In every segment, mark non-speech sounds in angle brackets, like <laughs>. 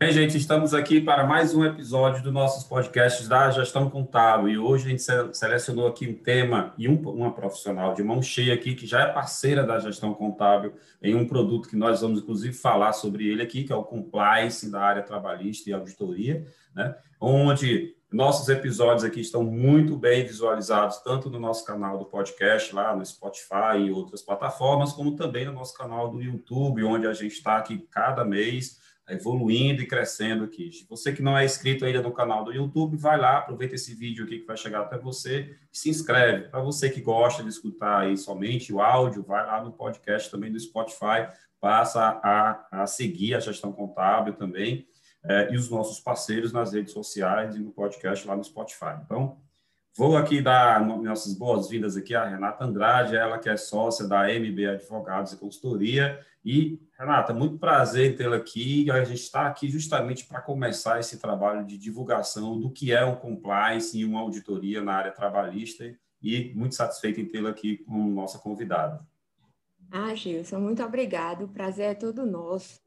Bem, gente, estamos aqui para mais um episódio dos nossos podcasts da Gestão Contábil e hoje a gente selecionou aqui um tema e um, uma profissional de mão cheia aqui que já é parceira da Gestão Contábil em um produto que nós vamos inclusive falar sobre ele aqui, que é o Compliance da área trabalhista e auditoria, né? onde nossos episódios aqui estão muito bem visualizados, tanto no nosso canal do podcast, lá no Spotify e outras plataformas, como também no nosso canal do YouTube, onde a gente está aqui cada mês evoluindo e crescendo aqui. Você que não é inscrito ainda no canal do YouTube, vai lá, aproveita esse vídeo aqui que vai chegar até você e se inscreve. Para você que gosta de escutar aí somente o áudio, vai lá no podcast também do Spotify, passa a, a seguir a gestão contábil também é, e os nossos parceiros nas redes sociais e no podcast lá no Spotify. Então, vou aqui dar nossas boas-vindas aqui à Renata Andrade, ela que é sócia da MB Advogados e Consultoria e Renata, muito prazer em tê-la aqui. A gente está aqui justamente para começar esse trabalho de divulgação do que é um compliance e uma auditoria na área trabalhista e muito satisfeito em tê-la aqui como nossa convidada. Ah, Gilson, muito obrigado. O prazer é todo nosso.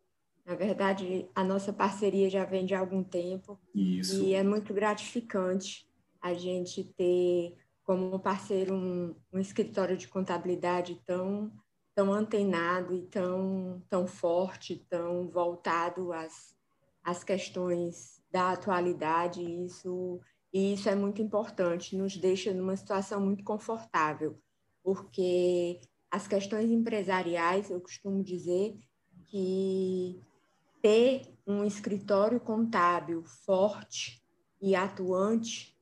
Na verdade, a nossa parceria já vem de algum tempo. Isso. E é muito gratificante a gente ter como parceiro um, um escritório de contabilidade tão tão antenado e tão, tão forte, tão voltado às, às questões da atualidade. Isso, e isso é muito importante, nos deixa numa situação muito confortável, porque as questões empresariais, eu costumo dizer que ter um escritório contábil forte e atuante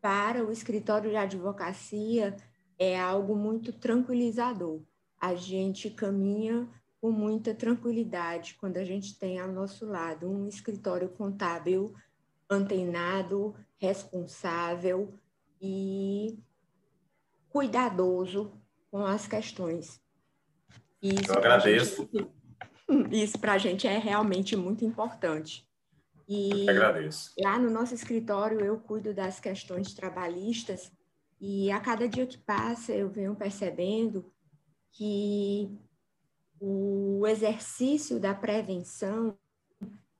para o escritório de advocacia é algo muito tranquilizador a gente caminha com muita tranquilidade quando a gente tem ao nosso lado um escritório contábil antenado, responsável e cuidadoso com as questões. Isso Eu agradeço. Gente, isso para a gente é realmente muito importante. E agradeço. lá no nosso escritório eu cuido das questões trabalhistas e a cada dia que passa eu venho percebendo que o exercício da prevenção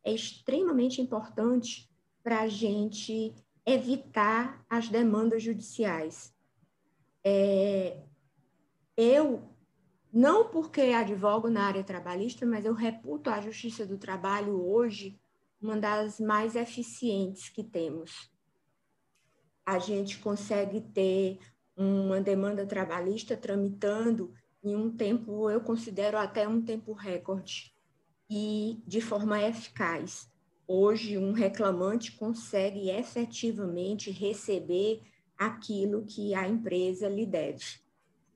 é extremamente importante para a gente evitar as demandas judiciais. É, eu, não porque advogo na área trabalhista, mas eu reputo a Justiça do Trabalho hoje uma das mais eficientes que temos. A gente consegue ter uma demanda trabalhista tramitando em um tempo, eu considero até um tempo recorde, e de forma eficaz. Hoje, um reclamante consegue efetivamente receber aquilo que a empresa lhe deve,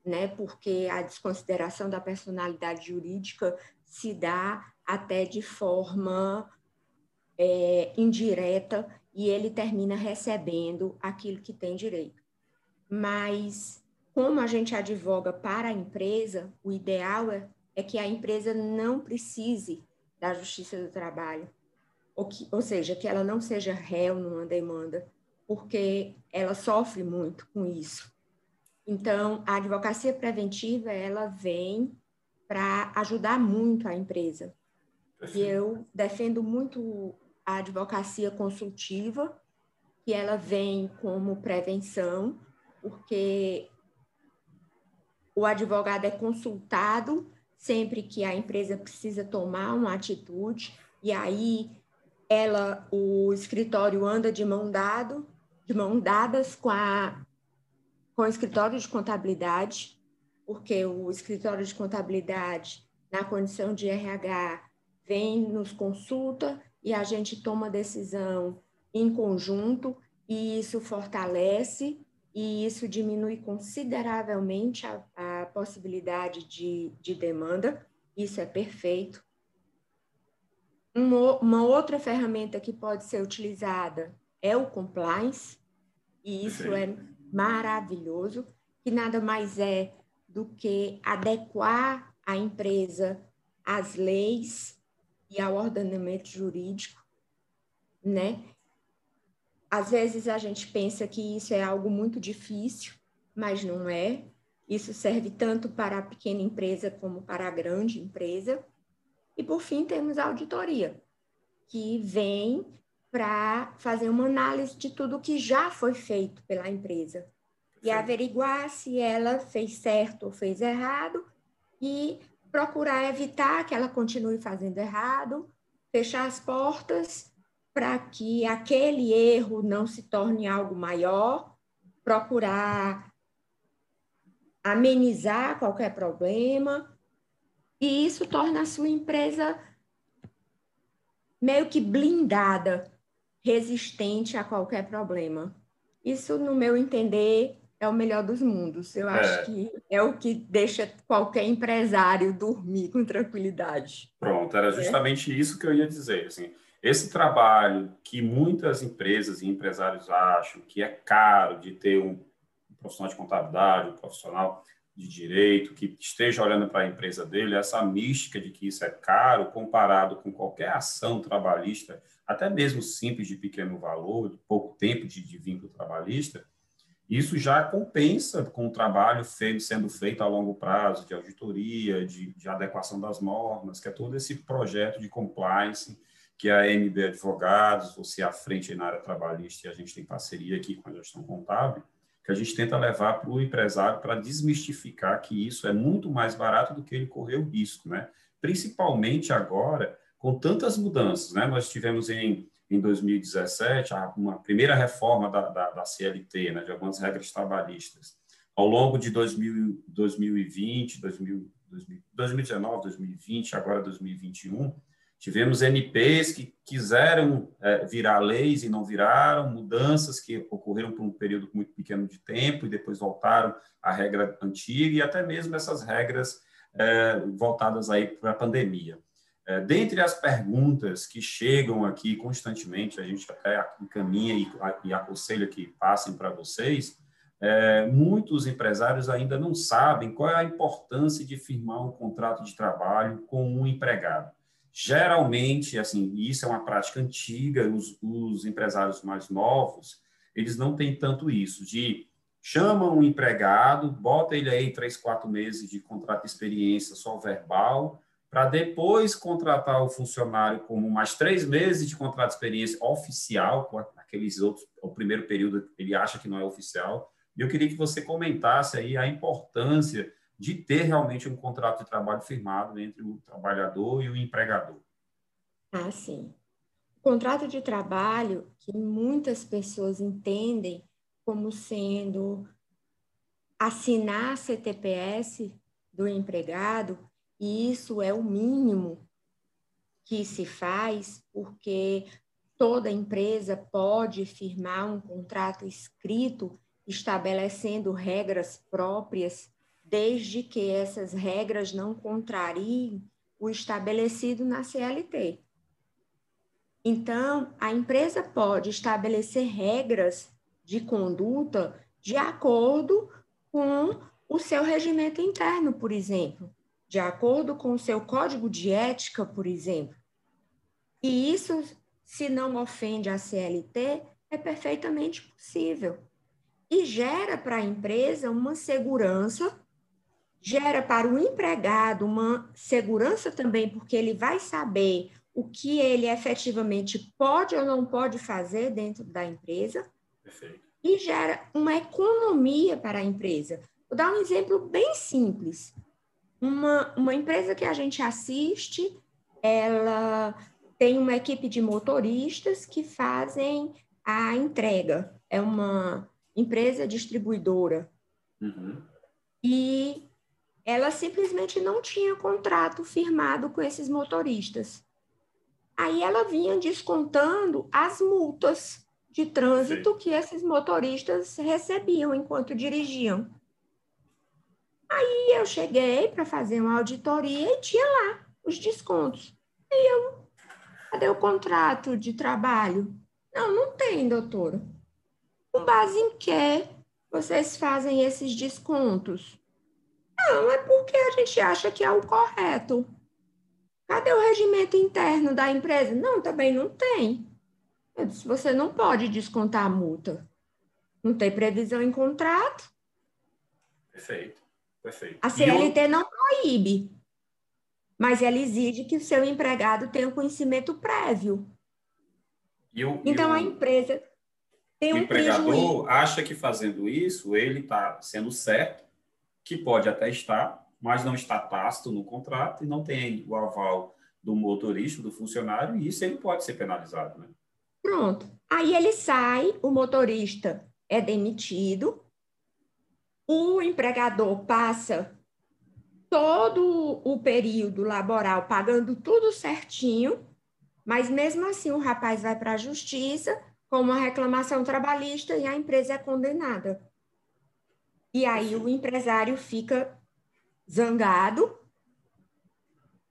né? Porque a desconsideração da personalidade jurídica se dá até de forma é, indireta e ele termina recebendo aquilo que tem direito. Mas como a gente advoga para a empresa, o ideal é, é que a empresa não precise da justiça do trabalho, ou, que, ou seja, que ela não seja réu numa demanda, porque ela sofre muito com isso. Então, a advocacia preventiva, ela vem para ajudar muito a empresa. E eu defendo muito a advocacia consultiva, que ela vem como prevenção, porque o advogado é consultado sempre que a empresa precisa tomar uma atitude, e aí ela, o escritório anda de mão dado, de mão dadas com a com o escritório de contabilidade, porque o escritório de contabilidade, na condição de RH, vem nos consulta e a gente toma decisão em conjunto, e isso fortalece e isso diminui consideravelmente a, a possibilidade de, de demanda. Isso é perfeito. Uma, uma outra ferramenta que pode ser utilizada é o compliance, e isso é maravilhoso, que nada mais é do que adequar a empresa às leis e ao ordenamento jurídico, né? Às vezes a gente pensa que isso é algo muito difícil, mas não é. Isso serve tanto para a pequena empresa como para a grande empresa. E, por fim, temos a auditoria, que vem para fazer uma análise de tudo que já foi feito pela empresa e averiguar se ela fez certo ou fez errado e procurar evitar que ela continue fazendo errado, fechar as portas para que aquele erro não se torne algo maior, procurar amenizar qualquer problema, e isso torna a sua empresa meio que blindada resistente a qualquer problema. Isso, no meu entender, é o melhor dos mundos. Eu acho é. que é o que deixa qualquer empresário dormir com tranquilidade. Pronto, era é. justamente é. isso que eu ia dizer. Assim, esse trabalho que muitas empresas e empresários acham que é caro de ter um profissional de contabilidade, um profissional de direito que esteja olhando para a empresa dele, essa mística de que isso é caro comparado com qualquer ação trabalhista até mesmo simples de pequeno valor, de pouco tempo de, de vínculo trabalhista, isso já compensa com o trabalho feito, sendo feito a longo prazo, de auditoria, de, de, adequação das normas, que é todo esse projeto de compliance que a MB Advogados, você à frente na área trabalhista, e a gente tem parceria aqui com a gestão contábil, que a gente tenta levar para o empresário para desmistificar que isso é muito mais barato do que ele correr o risco, né? Principalmente agora, com tantas mudanças, né? Nós tivemos em, em 2017 uma primeira reforma da, da, da CLT, né? De algumas regras trabalhistas. Ao longo de 2000, 2020, 2000, 2019, 2020, agora 2021, tivemos MPs que quiseram é, virar leis e não viraram, mudanças que ocorreram por um período muito pequeno de tempo e depois voltaram à regra antiga e até mesmo essas regras é, voltadas aí para a pandemia. É, dentre as perguntas que chegam aqui constantemente, a gente até encaminha e, e aconselha que passem para vocês, é, muitos empresários ainda não sabem qual é a importância de firmar um contrato de trabalho com um empregado. Geralmente, assim, isso é uma prática antiga, os, os empresários mais novos, eles não têm tanto isso, de chamam um empregado, bota ele aí três, quatro meses de contrato de experiência só verbal, para depois contratar o funcionário como mais três meses de contrato de experiência oficial, com aqueles outros, o primeiro período ele acha que não é oficial. E eu queria que você comentasse aí a importância de ter realmente um contrato de trabalho firmado entre o trabalhador e o empregador. Ah, sim. O contrato de trabalho, que muitas pessoas entendem como sendo assinar CTPS do empregado, e isso é o mínimo que se faz, porque toda empresa pode firmar um contrato escrito estabelecendo regras próprias, desde que essas regras não contrariem o estabelecido na CLT. Então, a empresa pode estabelecer regras de conduta de acordo com o seu regimento interno, por exemplo de acordo com o seu código de ética, por exemplo. E isso, se não ofende a CLT, é perfeitamente possível. E gera para a empresa uma segurança, gera para o empregado uma segurança também, porque ele vai saber o que ele efetivamente pode ou não pode fazer dentro da empresa. Perfeito. E gera uma economia para a empresa. Vou dar um exemplo bem simples uma, uma empresa que a gente assiste, ela tem uma equipe de motoristas que fazem a entrega. É uma empresa distribuidora. Uhum. E ela simplesmente não tinha contrato firmado com esses motoristas. Aí ela vinha descontando as multas de trânsito Sim. que esses motoristas recebiam enquanto dirigiam. Aí eu cheguei para fazer uma auditoria e tinha lá os descontos. Aí eu, cadê o contrato de trabalho? Não, não tem, doutora. Com base em que vocês fazem esses descontos? Não, é porque a gente acha que é o correto. Cadê o regimento interno da empresa? Não, também não tem. Eu disse, você não pode descontar a multa. Não tem previsão em contrato. Perfeito. Perfeito. A CLT eu... não proíbe, mas ela exige que o seu empregado tenha um conhecimento prévio o, então, a empresa tem o um empregador prejuízo. acha que fazendo isso, ele está sendo certo, que pode até estar, mas não está tácito no contrato e não tem o aval do motorista, do funcionário, e isso ele pode ser penalizado. Né? Pronto. Aí ele sai, o motorista é demitido, o empregador passa todo o período laboral pagando tudo certinho, mas mesmo assim o rapaz vai para a justiça com uma reclamação trabalhista e a empresa é condenada. E aí o empresário fica zangado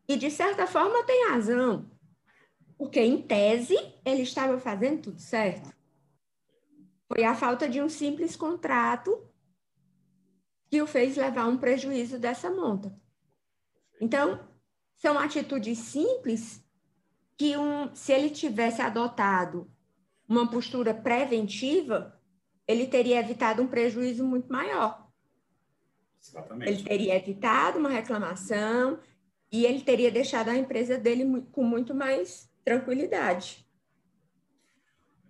e, de certa forma, tem razão. Porque, em tese, ele estava fazendo tudo certo. Foi a falta de um simples contrato que o fez levar um prejuízo dessa monta. Então, são atitudes simples que, um, se ele tivesse adotado uma postura preventiva, ele teria evitado um prejuízo muito maior. Exatamente. Ele teria evitado uma reclamação e ele teria deixado a empresa dele com muito mais tranquilidade.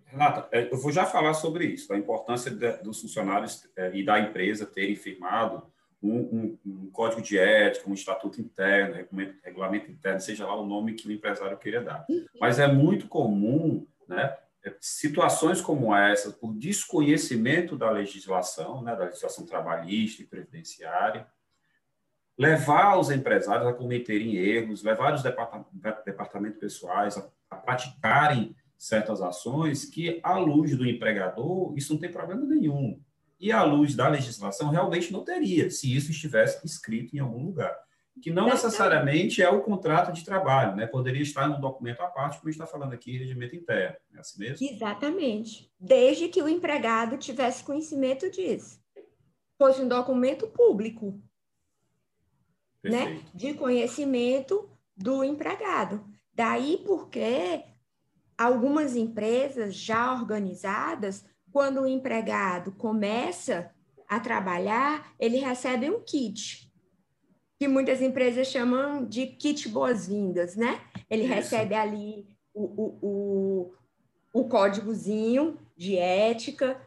Renata, é, eu vou já falar sobre isso, a importância dos funcionários é, e da empresa terem firmado um, um, um, código de ética, um estatuto interno, regulamento, regulamento, interno, seja lá o nome que o empresário queira dar. Uhum. Mas é muito comum, né, situações como essa, por desconhecimento da legislação, né, da legislação trabalhista e previdenciária, levar os empresários a cometerem erros, levar os departamentos pessoais a, a praticarem certas ações que, à luz do empregador, isso não tem problema nenhum. E à luz da legislação, realmente não teria, se isso estivesse escrito em algum lugar que não necessariamente é o contrato de trabalho, né? Poderia estar num documento à parte, como a gente está falando aqui, regimento interno, é assim mesmo? Exatamente. Desde que o empregado tivesse conhecimento disso. Fosse um documento público, né? De conhecimento do empregado. Daí porque algumas empresas já organizadas, quando o empregado começa a trabalhar, ele recebe um kit que muitas empresas chamam de kit boas-vindas, né? Ele Isso. recebe ali o, o, o, o códigozinho de ética,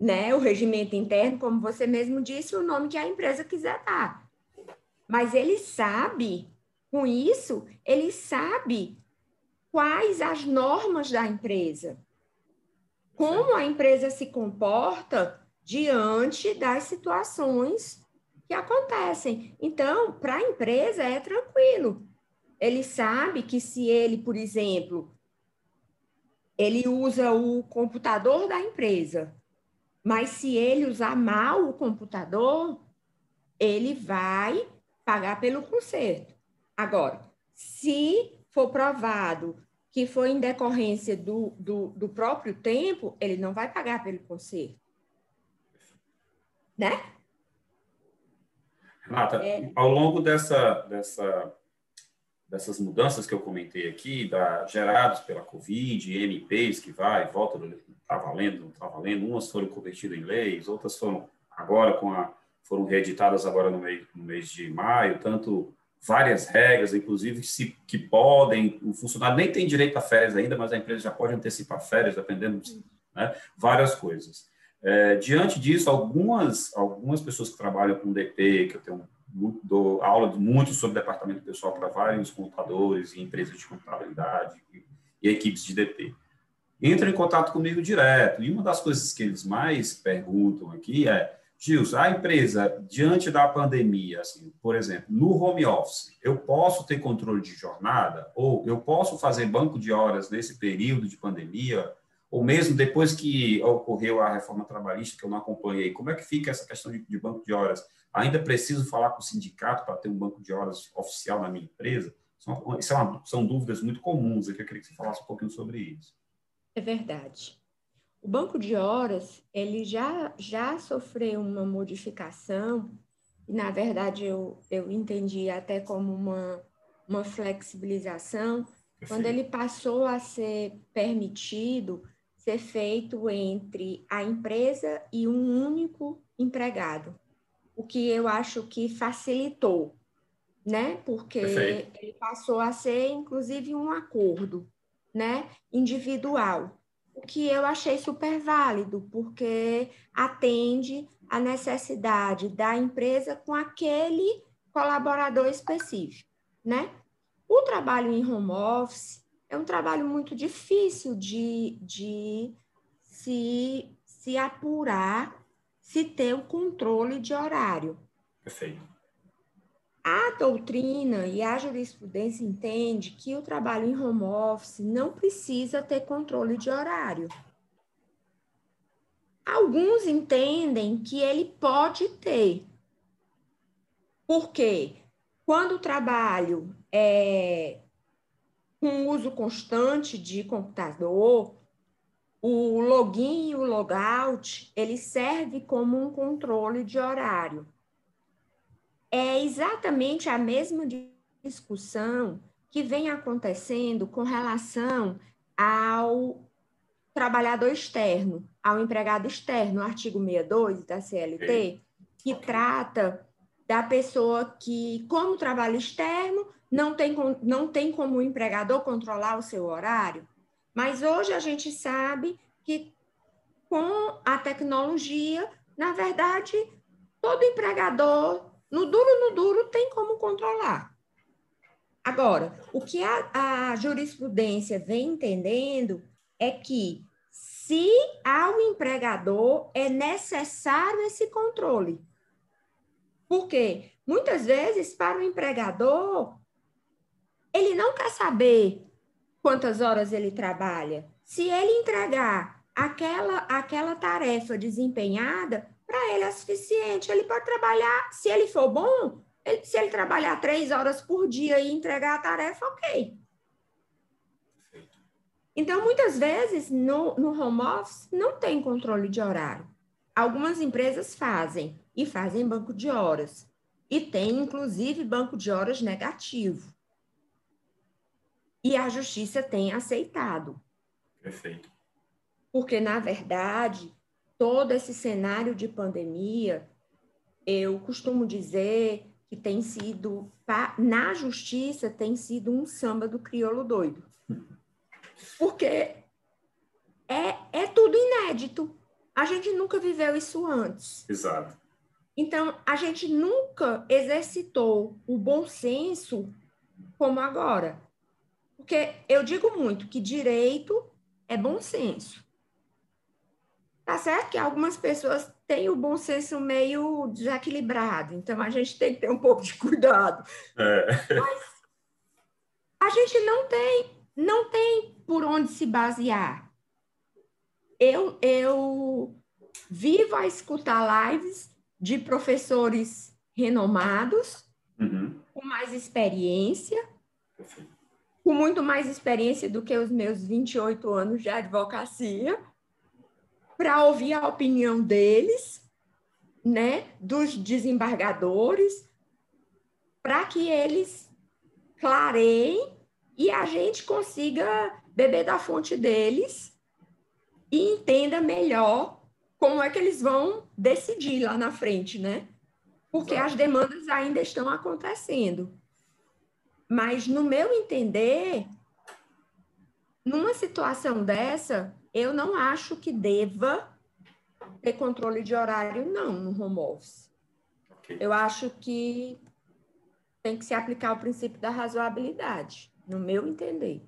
né? O regimento interno, como você mesmo disse, o nome que a empresa quiser dar. Mas ele sabe, com isso, ele sabe quais as normas da empresa, como a empresa se comporta diante das situações que acontecem. Então, para a empresa é tranquilo. Ele sabe que se ele, por exemplo, ele usa o computador da empresa, mas se ele usar mal o computador, ele vai pagar pelo conserto. Agora, se for provado que foi em decorrência do, do, do próprio tempo, ele não vai pagar pelo conserto. Né? Renata, é. ao longo dessa, dessa, dessas mudanças que eu comentei aqui, da, geradas pela Covid, MPs que vai e volta, está valendo, não está valendo, umas foram convertidas em leis, outras foram agora com a, foram reeditadas agora no mês, no mês de maio, tanto várias regras, inclusive se, que podem, o funcionário nem tem direito a férias ainda, mas a empresa já pode antecipar férias, dependendo, né, várias coisas. É, diante disso, algumas, algumas pessoas que trabalham com DP, que eu tenho dou aula muito sobre departamento pessoal para vários contadores e empresas de contabilidade e, e equipes de DP, entram em contato comigo direto. E uma das coisas que eles mais perguntam aqui é, Gilson, a empresa, diante da pandemia, assim, por exemplo, no home office, eu posso ter controle de jornada? Ou eu posso fazer banco de horas nesse período de pandemia? ou mesmo depois que ocorreu a reforma trabalhista, que eu não acompanhei, como é que fica essa questão de, de banco de horas? Ainda preciso falar com o sindicato para ter um banco de horas oficial na minha empresa? São, isso é são dúvidas muito comuns eu queria que você falasse um pouquinho sobre isso. É verdade. O banco de horas, ele já, já sofreu uma modificação, e na verdade eu, eu entendi até como uma, uma flexibilização, Perfeito. quando ele passou a ser permitido ser feito entre a empresa e um único empregado, o que eu acho que facilitou, né? Porque Perfeito. ele passou a ser, inclusive, um acordo. né, individual, o que eu achei super válido, porque atende a necessidade da empresa com aquele colaborador específico, né? O trabalho em home office é um trabalho muito difícil de, de se, se apurar, se ter o controle de horário. Perfeito. A doutrina e a jurisprudência entende que o trabalho em home office não precisa ter controle de horário. Alguns entendem que ele pode ter. Por quê? Quando o trabalho é com uso constante de computador, o login e o logout, ele serve como um controle de horário é exatamente a mesma discussão que vem acontecendo com relação ao trabalhador externo, ao empregado externo, artigo 62 da CLT, que trata da pessoa que, como trabalho externo, não tem, não tem como o empregador controlar o seu horário. Mas hoje a gente sabe que com a tecnologia, na verdade, todo empregador no duro, no duro, tem como controlar. Agora, o que a, a jurisprudência vem entendendo é que se ao empregador é necessário esse controle. Porque muitas vezes para o empregador ele não quer saber quantas horas ele trabalha. Se ele entregar aquela aquela tarefa desempenhada, para ele é suficiente. Ele pode trabalhar, se ele for bom, ele, se ele trabalhar três horas por dia e entregar a tarefa, ok. Então, muitas vezes, no, no home office, não tem controle de horário. Algumas empresas fazem, e fazem banco de horas. E tem, inclusive, banco de horas negativo. E a justiça tem aceitado. Perfeito. Porque, na verdade, todo esse cenário de pandemia, eu costumo dizer que tem sido, na justiça, tem sido um samba do crioulo doido. Porque é, é tudo inédito. A gente nunca viveu isso antes. Exato. Então, a gente nunca exercitou o bom senso como agora. Porque eu digo muito que direito é bom senso. Tá certo que algumas pessoas têm o bom senso meio desequilibrado, então a gente tem que ter um pouco de cuidado. É. Mas a gente não tem, não tem por onde se basear. Eu, eu vivo a escutar lives de professores renomados, uhum. com mais experiência, com muito mais experiência do que os meus 28 anos de advocacia para ouvir a opinião deles, né, dos desembargadores, para que eles clareiem e a gente consiga beber da fonte deles e entenda melhor como é que eles vão decidir lá na frente, né? Porque as demandas ainda estão acontecendo. Mas, no meu entender, numa situação dessa, eu não acho que deva ter controle de horário, não, no home office. Okay. Eu acho que tem que se aplicar o princípio da razoabilidade, no meu entender.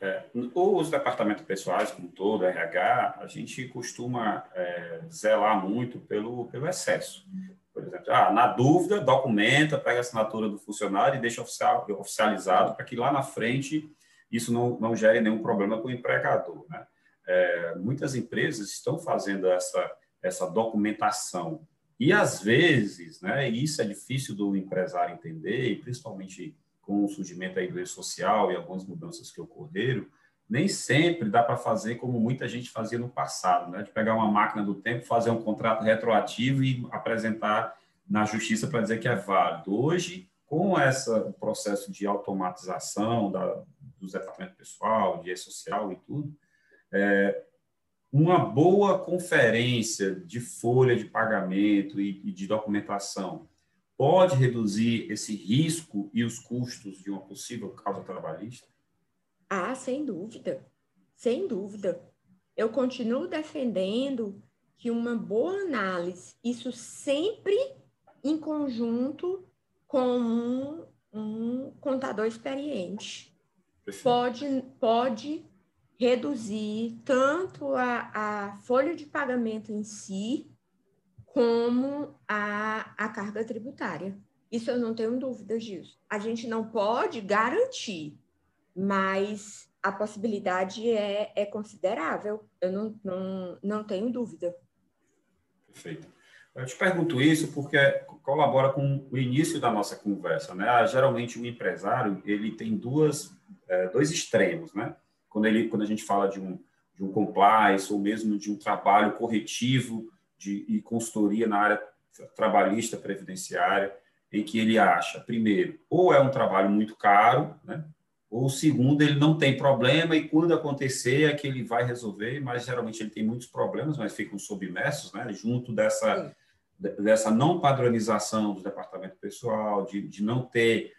É, os departamentos pessoais, como todo, RH, a gente costuma é, zelar muito pelo, pelo excesso. Por exemplo, ah, na dúvida, documenta, pega a assinatura do funcionário e deixa oficial, oficializado para que lá na frente isso não, não gere nenhum problema para o empregador. Né? É, muitas empresas estão fazendo essa, essa documentação. E, às vezes, né, isso é difícil do empresário entender, e principalmente com o surgimento aí do e-social e algumas mudanças que ocorreram, nem sempre dá para fazer como muita gente fazia no passado, né? de pegar uma máquina do tempo, fazer um contrato retroativo e apresentar na justiça para dizer que é válido. Hoje, com esse processo de automatização da, dos departamentos pessoal, de e-social e tudo, é, uma boa conferência de folha de pagamento e, e de documentação pode reduzir esse risco e os custos de uma possível causa trabalhista? Ah, sem dúvida, sem dúvida. Eu continuo defendendo que uma boa análise, isso sempre em conjunto com um, um contador experiente, pode, pode reduzir tanto a, a folha de pagamento em si, como a, a carga tributária. Isso eu não tenho dúvidas disso. A gente não pode garantir, mas a possibilidade é, é considerável. Eu não, não, não tenho dúvida. Perfeito. Eu te pergunto isso porque colabora com o início da nossa conversa, né? Ah, geralmente o empresário ele tem duas, é, dois extremos, né? Quando ele, quando a gente fala de um de um compliance ou mesmo de um trabalho corretivo de e consultoria na área trabalhista previdenciária, em que ele acha, primeiro, ou é um trabalho muito caro, né? Ou segundo, ele não tem problema e quando acontecer é que ele vai resolver, mas geralmente ele tem muitos problemas, mas ficam submersos, né? Junto dessa Sim dessa não padronização do departamento pessoal, de, de não ter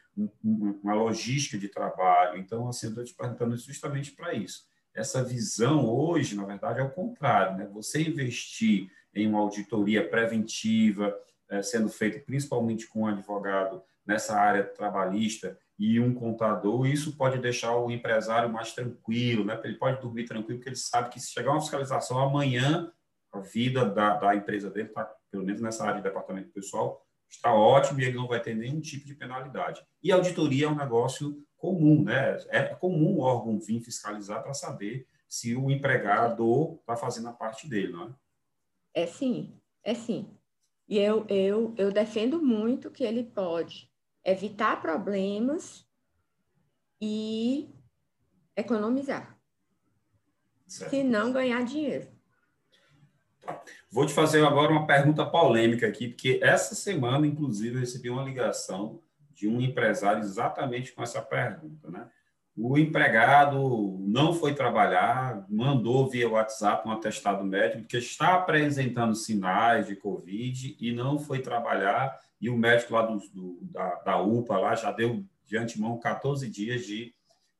uma logística de trabalho. Então, assim, eu estou te perguntando justamente para isso. Essa visão hoje, na verdade, é o contrário. Né? Você investir em uma auditoria preventiva, é, sendo feita principalmente com um advogado nessa área trabalhista e um contador, isso pode deixar o empresário mais tranquilo, né? ele pode dormir tranquilo, porque ele sabe que se chegar uma fiscalização amanhã, a vida da, da empresa dele está pelo menos nessa área de departamento pessoal, está ótimo e ele não vai ter nenhum tipo de penalidade. E auditoria é um negócio comum, né? É comum o órgão vir fiscalizar para saber se o empregado está fazendo a parte dele, não é? É sim, é sim. E eu, eu, eu defendo muito que ele pode evitar problemas e economizar. Certo. Se não ganhar dinheiro. Vou te fazer agora uma pergunta polêmica aqui, porque essa semana, inclusive, eu recebi uma ligação de um empresário exatamente com essa pergunta, né? O empregado não foi trabalhar, mandou via WhatsApp um atestado médico que está apresentando sinais de Covid e não foi trabalhar, e o médico lá do, do da, da UPA lá já deu de antemão 14 dias de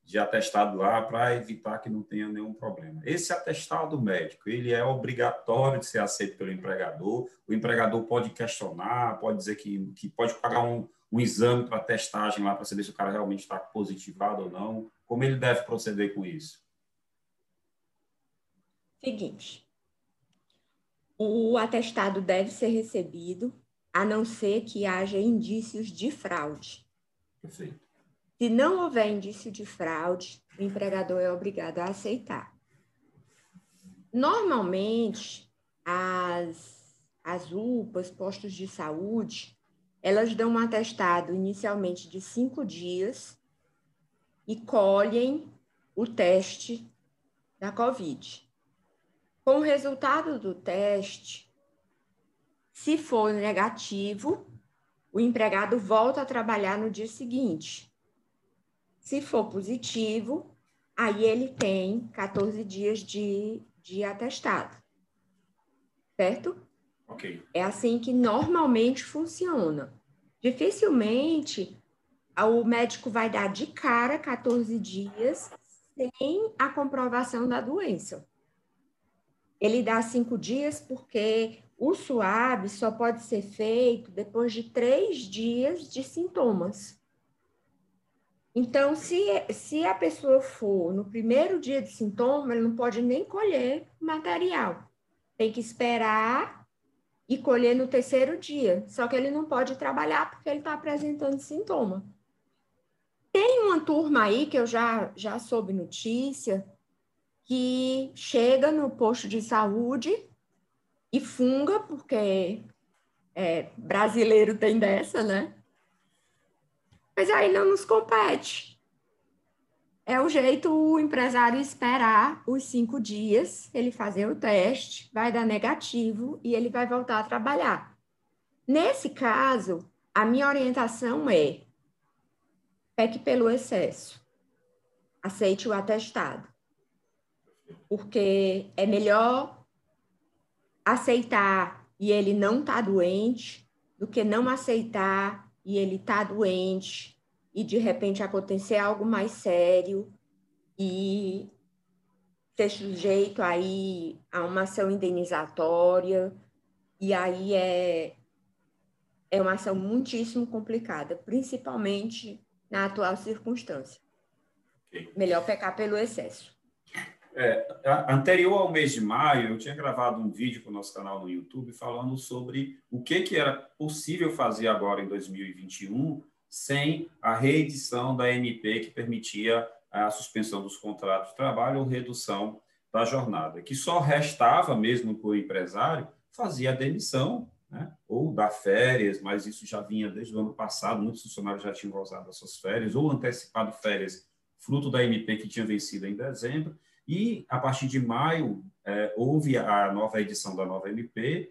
de atestado lá para evitar que não tenha nenhum problema. Esse atestado médico, ele é obrigatório de ser aceito pelo empregador. O empregador pode questionar, pode dizer que, que pode pagar um, um exame para testagem lá para saber se o cara realmente está positivado ou não. Como ele deve proceder com isso? Seguinte, o atestado deve ser recebido, a não ser que haja indícios de fraude. Perfeito. Se não houver indício de fraude, o empregador é obrigado a aceitar. Normalmente, as, as UPAs, postos de saúde, elas dão um atestado inicialmente de cinco dias e colhem o teste da COVID. Com o resultado do teste, se for negativo, o empregado volta a trabalhar no dia seguinte. Se for positivo, aí ele tem 14 dias de, de atestado. Certo? Ok. É assim que normalmente funciona. Dificilmente o médico vai dar de cara 14 dias sem a comprovação da doença. Ele dá cinco dias porque o SUAB só pode ser feito depois de três dias de sintomas. Então, se, se a pessoa for no primeiro dia de sintoma, ele não pode nem colher material. Tem que esperar e colher no terceiro dia. Só que ele não pode trabalhar porque ele está apresentando sintoma. Tem uma turma aí que eu já, já soube notícia que chega no posto de saúde e funga, porque é, brasileiro tem dessa, né? Mas aí não nos compete. É o jeito o empresário esperar os cinco dias, ele fazer o teste, vai dar negativo e ele vai voltar a trabalhar. Nesse caso, a minha orientação é peque pelo excesso. Aceite o atestado. Porque é melhor aceitar e ele não tá doente do que não aceitar e ele está doente e de repente acontecer algo mais sério e ser sujeito aí a uma ação indenizatória, e aí é, é uma ação muitíssimo complicada, principalmente na atual circunstância. Okay. Melhor pecar pelo excesso. É, anterior ao mês de maio, eu tinha gravado um vídeo para o nosso canal no YouTube falando sobre o que, que era possível fazer agora em 2021 sem a reedição da MP que permitia a suspensão dos contratos de trabalho ou redução da jornada, que só restava mesmo para o empresário fazer a demissão né, ou dar férias, mas isso já vinha desde o ano passado, muitos funcionários já tinham gozado das suas férias ou antecipado férias, fruto da MP que tinha vencido em dezembro, e, a partir de maio, é, houve a nova edição da nova MP,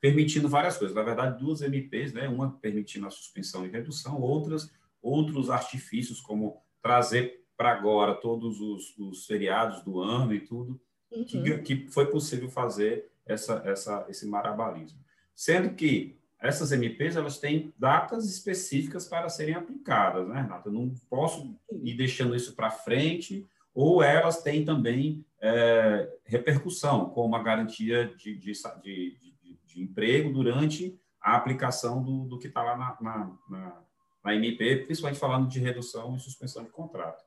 permitindo várias coisas. Na verdade, duas MPs, né? uma permitindo a suspensão e redução, outras outros artifícios, como trazer para agora todos os, os, feriados do ano e tudo, uhum. que, que, foi possível fazer essa, essa, esse marabalismo. Sendo que essas MPs elas têm datas específicas para serem aplicadas, né, Renata? Eu não posso ir deixando isso para frente ou elas têm também é, repercussão, como a garantia de, de, de, de, emprego durante a aplicação do, do que está lá na, na, na, na, MP, principalmente falando de redução e suspensão de contrato.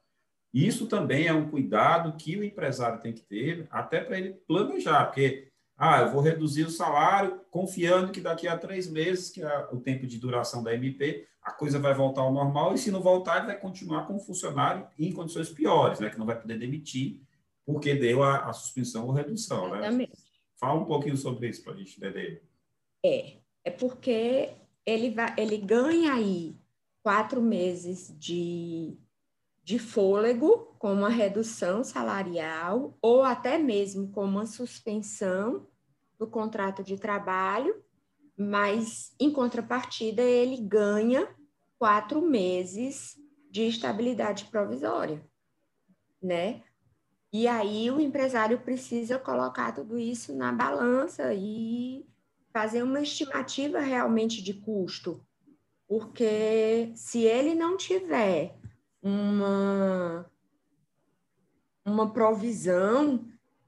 Isso também é um cuidado que o empresário tem que ter, até para ele planejar, porque ah, eu vou reduzir o salário confiando que daqui a três meses, que é o tempo de duração da MP, a coisa vai voltar ao normal e se não voltar, ele vai continuar com o funcionário em condições piores, né? Que não vai poder demitir porque deu a, a suspensão ou redução, né? Exatamente. né? Fala um pouquinho sobre isso para a gente entender. É, é porque ele, vai, ele ganha aí quatro meses de, de fôlego com uma redução salarial ou até mesmo com uma suspensão do contrato de trabalho, mas em contrapartida ele ganha quatro meses de estabilidade provisória, né? E aí o empresário precisa colocar tudo isso na balança e fazer uma estimativa realmente de custo, porque se ele não tiver uma, uma provisão,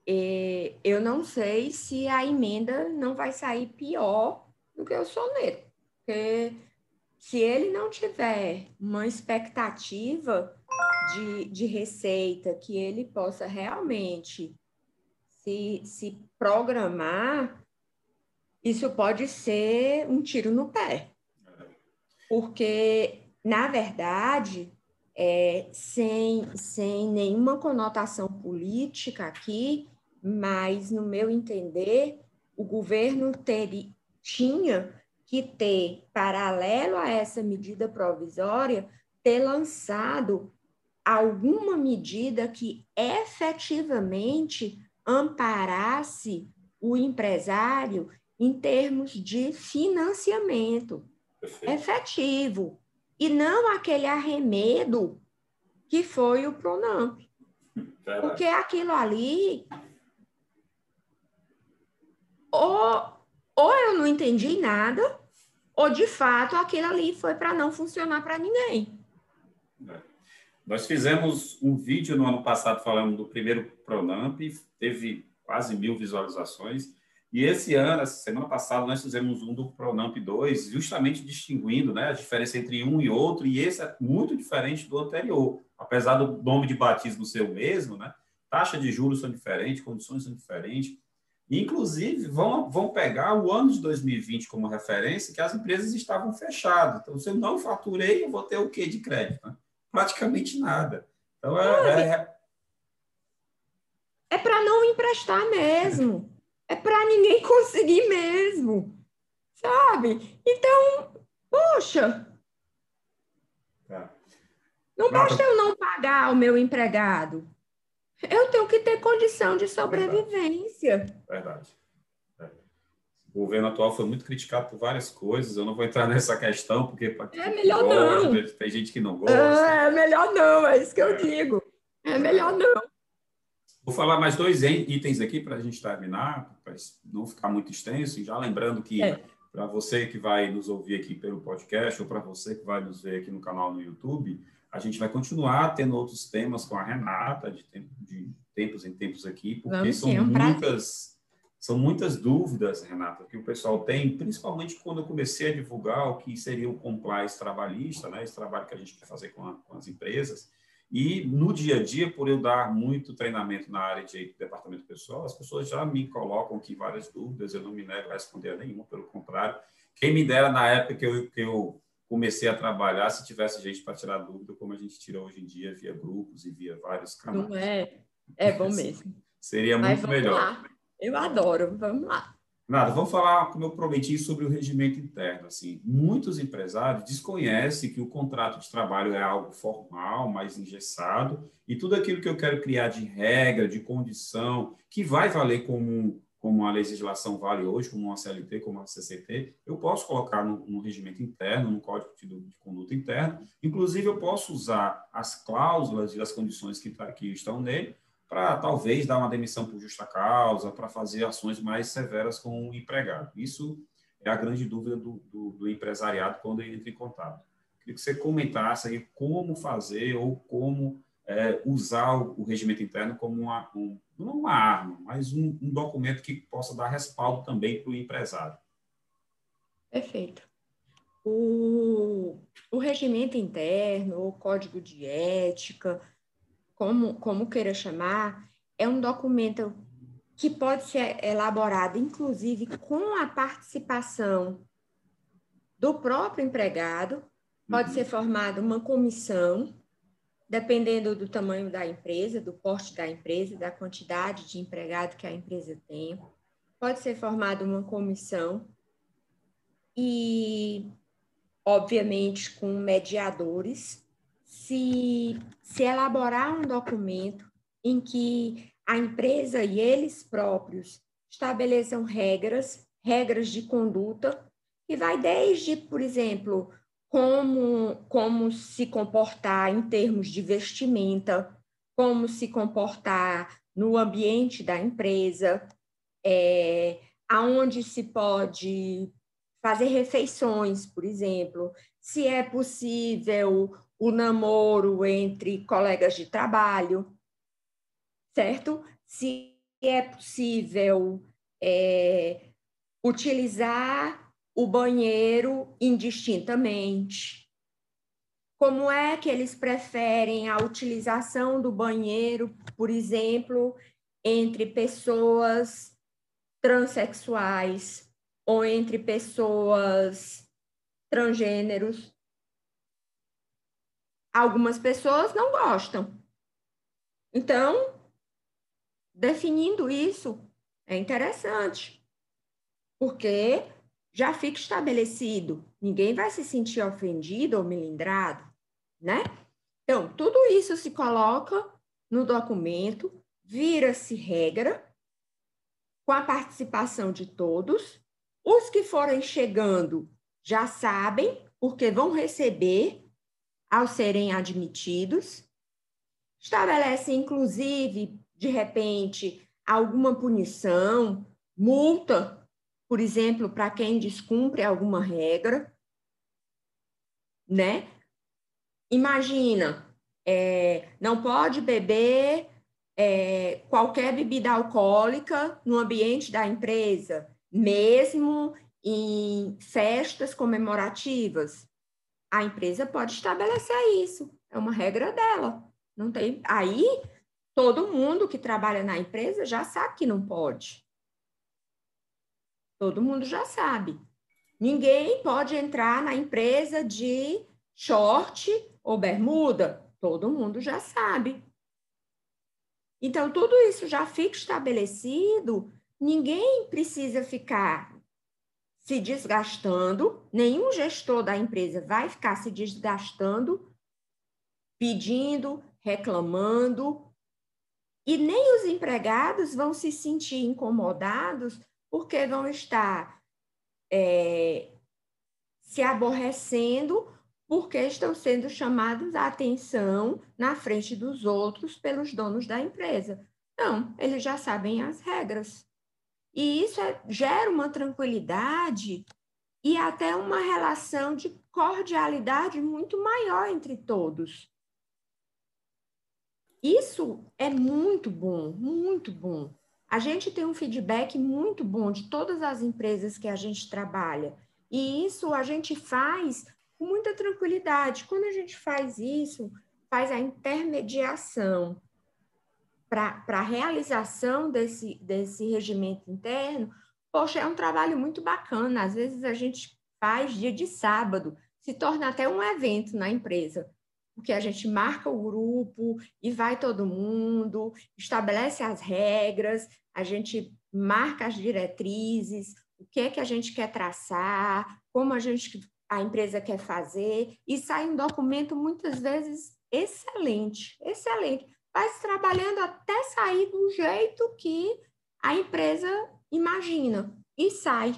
eh, eu não sei se a emenda não vai sair pior do que o soneto. Porque se ele não tiver uma expectativa de, de receita que ele possa realmente se, se programar, isso pode ser um tiro no pé. Porque, na verdade, é, sem, sem nenhuma conotação política aqui, mas, no meu entender, o governo teria, tinha que ter, paralelo a essa medida provisória, ter lançado alguma medida que efetivamente amparasse o empresário em termos de financiamento Perfeito. efetivo e não aquele arremedo que foi o Pronamp. Verdade. Porque aquilo ali ou, ou eu não entendi nada, ou de fato aquilo ali foi para não funcionar para ninguém. É. Nós fizemos um vídeo no ano passado falando do primeiro Pronamp, teve quase mil visualizações. E esse ano, semana passada, nós fizemos um do Pronamp 2, justamente distinguindo né, a diferença entre um e outro, e esse é muito diferente do anterior. Apesar do nome de batismo ser o mesmo, né, taxa de juros são diferentes, condições são diferentes. Inclusive, vão, vão pegar o ano de 2020 como referência, que as empresas estavam fechadas. Então, se eu não faturei, eu vou ter o quê de crédito? Né? Praticamente nada. Então, é, é... é para não emprestar mesmo é para ninguém <laughs> conseguir mesmo, sabe? Então, poxa, tá. não basta eu não pagar o meu empregado, eu tenho que ter condição de sobrevivência. Verdade. Verdade. O governo atual foi muito criticado por várias coisas. Eu não vou entrar nessa questão, porque é melhor gosta, não. Tem gente que não gosta. É, melhor não, é isso que eu é. digo. É melhor não. Vou falar mais dois itens aqui para a gente terminar, para não ficar muito extenso. E já lembrando que é. para você que vai nos ouvir aqui pelo podcast ou para você que vai nos ver aqui no canal no YouTube, A gente vai continuar tendo outros temas com a Renata, de, tempo, de tempos em tempos aqui, porque Vamos, são é um muitas são muitas dúvidas, Renata, que o pessoal tem, principalmente quando eu comecei a divulgar o que seria o compliance trabalhista, né, esse trabalho que a gente quer fazer com, a, com as empresas. E no dia a dia, por eu dar muito treinamento na área de departamento pessoal, as pessoas já me colocam aqui várias dúvidas, eu não me nego a responder a nenhuma, pelo contrário. Quem me dera na época que eu, que eu comecei a trabalhar, se tivesse gente para tirar dúvida, como a gente tira hoje em dia, via grupos e via vários canais. Não é? É bom mesmo. Seria muito melhor. Lá. Eu adoro, vamos lá. Nada, vamos falar, como eu prometi, sobre o regimento interno. Assim, muitos empresários desconhecem que o contrato de trabalho é algo formal, mais engessado, e tudo aquilo que eu quero criar de regra, de condição, que vai valer como, como a legislação vale hoje, como uma CLT, como uma CCT, eu posso colocar no, no regimento interno, no código de, de, conduta interno. Inclusive, eu posso usar as cláusulas e as condições que, tá, que estão nele para talvez dar uma demissão por justa causa, para fazer ações mais severas com o empregado. Isso é a grande dúvida do, do, do empresariado quando ele entra em contato. Queria que você comentasse aí como fazer ou como é, usar o, o, regimento interno como uma, um, não uma arma, mas um, um documento que possa dar respaldo também para o empresário. Perfeito. O, o regimento interno, o código de ética, como, como queira chamar, é um documento que pode ser elaborado, inclusive, com a participação do próprio empregado, pode uhum. ser formada uma comissão, dependendo do tamanho da empresa, do porte da empresa, da quantidade de empregado que a empresa tem. Pode ser formada uma comissão e, obviamente, com mediadores se, se elaborar um documento em que a empresa e eles próprios estabeleçam regras, regras de conduta, que vai desde, por exemplo, como, como se comportar em termos de vestimenta, como se comportar no ambiente da empresa, é, aonde se pode fazer refeições, por exemplo, se é possível o namoro entre colegas de trabalho, certo? Se é possível é, utilizar o banheiro indistintamente. Como é que eles preferem a utilização do banheiro, por exemplo, entre pessoas transexuais ou entre pessoas transgêneros? algumas pessoas não gostam. Então, definindo isso é interessante, porque já fica estabelecido, ninguém vai se sentir ofendido ou melindrado, né? Então, tudo isso se coloca no documento, vira-se regra, com a participação de todos. Os que forem chegando já sabem, porque vão receber ao serem admitidos. Estabelece, inclusive, de repente, alguma punição, multa, por exemplo, para quem descumpre alguma regra, né? Imagina, é, não pode beber é, qualquer bebida alcoólica no ambiente da empresa, mesmo em festas comemorativas a empresa pode estabelecer isso, é uma regra dela. Não tem. Aí todo mundo que trabalha na empresa já sabe que não pode. Todo mundo já sabe. Ninguém pode entrar na empresa de short ou bermuda. Todo mundo já sabe. Então, tudo isso já fica estabelecido. Ninguém precisa ficar se desgastando, nenhum gestor da empresa vai ficar se desgastando, pedindo, reclamando, e nem os empregados vão se sentir incomodados porque vão estar é, se aborrecendo porque estão sendo chamados a atenção na frente dos outros pelos donos da empresa. Não, eles já sabem as regras. E isso é, gera uma tranquilidade e até uma relação de cordialidade muito maior entre todos. Isso é muito bom, muito bom. A gente tem um feedback muito bom de todas as empresas que a gente trabalha. E isso a gente faz com muita tranquilidade. Quando a gente faz isso, faz a intermediação para a realização desse, desse regimento interno, poxa, é um trabalho muito bacana. Às vezes a gente faz dia de sábado, se torna até um evento na empresa porque a gente marca o grupo e vai todo mundo, estabelece as regras, a gente marca as diretrizes, o que é que a gente quer traçar, como a gente a empresa quer fazer, e sai um documento muitas vezes excelente, excelente. Vai se trabalhando até sair do jeito que a empresa imagina e sai.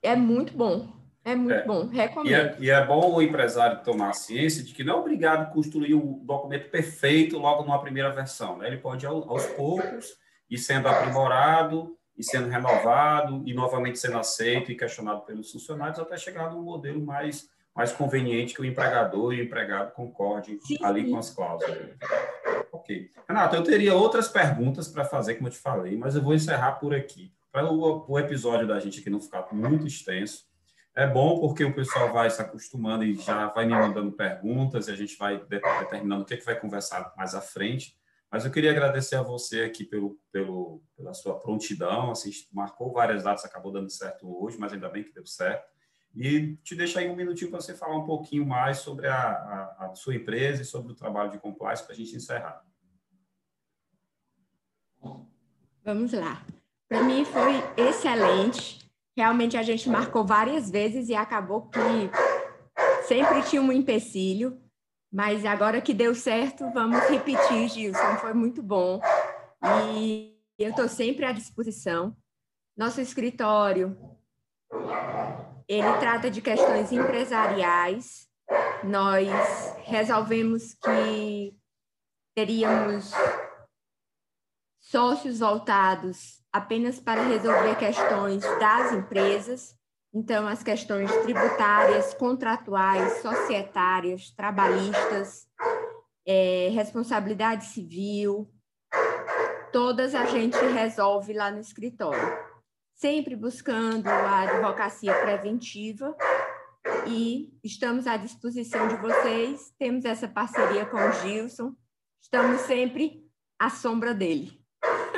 É muito bom. É muito é. bom, recomendo. E é, e é, bom o empresário tomar ciência de que não é obrigado a construir o documento perfeito logo numa primeira versão. Né? Ele pode, aos poucos, ir sendo aprimorado, e sendo renovado, e novamente sendo aceito e questionado pelos funcionários, até chegar num modelo mais, mais conveniente que o empregador e o empregado concordem sim, ali sim. com as cláusulas. Ok. Renato, eu teria outras perguntas para fazer, como eu te falei, mas eu vou encerrar por aqui. Para o, o episódio da gente aqui não ficar muito extenso, é bom porque o pessoal vai se acostumando e já vai me mandando perguntas e a gente vai determinando o que, é que vai conversar mais à frente. Mas eu queria agradecer a você aqui pelo, pelo, pela sua prontidão. Assim, marcou várias datas, acabou dando certo hoje, mas ainda bem que deu certo. E te deixo aí um minutinho para você falar um pouquinho mais sobre a, a, a sua empresa e sobre o trabalho de compliance para a gente encerrar. Vamos lá. Para mim foi excelente realmente a gente marcou várias vezes e acabou que sempre tinha um empecilho, mas agora que deu certo, vamos repetir, Gilson, foi muito bom. E eu estou sempre à disposição. Nosso escritório, ele trata de questões empresariais. Nós resolvemos que teríamos sócios voltados apenas para resolver questões das empresas, então as questões tributárias, contratuais, societárias, trabalhistas, é, responsabilidade civil, todas a gente resolve lá no escritório, sempre buscando a advocacia preventiva e estamos à disposição de vocês. Temos essa parceria com o Gilson, estamos sempre à sombra dele.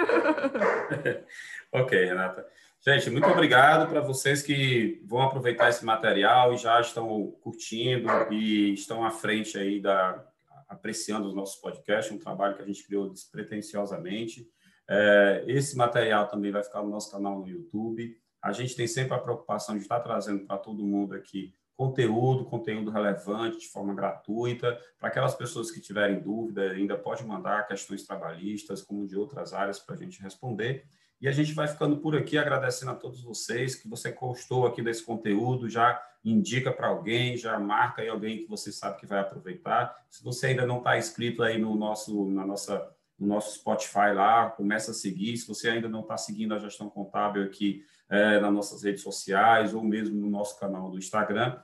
<laughs> ok, Renata. Gente, muito obrigado para vocês que vão aproveitar esse material e já estão curtindo e estão à frente aí da apreciando os nossos podcasts, um trabalho que a gente criou despretensiosamente. É, esse material também vai ficar no nosso canal no YouTube. A gente tem sempre a preocupação de estar trazendo para todo mundo aqui conteúdo, conteúdo relevante, de forma gratuita. Para aquelas pessoas que tiverem dúvida, ainda pode mandar questões trabalhistas, como de outras áreas, para a gente responder. E a gente vai ficando por aqui, agradecendo a todos vocês que você gostou aqui desse conteúdo, já indica para alguém, já marca aí alguém que você sabe que vai aproveitar. Se você ainda não está inscrito aí no nosso, na nossa, no nosso Spotify lá, começa a seguir. Se você ainda não está seguindo a gestão contábil aqui é, nas nossas redes sociais ou mesmo no nosso canal do Instagram,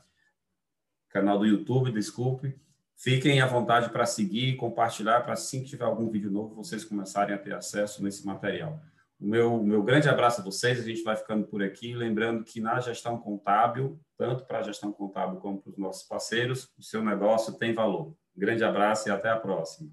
canal do YouTube, desculpe. Fiquem à vontade para seguir e compartilhar, para assim que tiver algum vídeo novo, vocês começarem a ter acesso nesse material. O meu, meu grande abraço a vocês, a gente vai ficando por aqui, lembrando que na gestão contábil, tanto para a gestão contábil como para os nossos parceiros, o seu negócio tem valor. Grande abraço e até a próxima.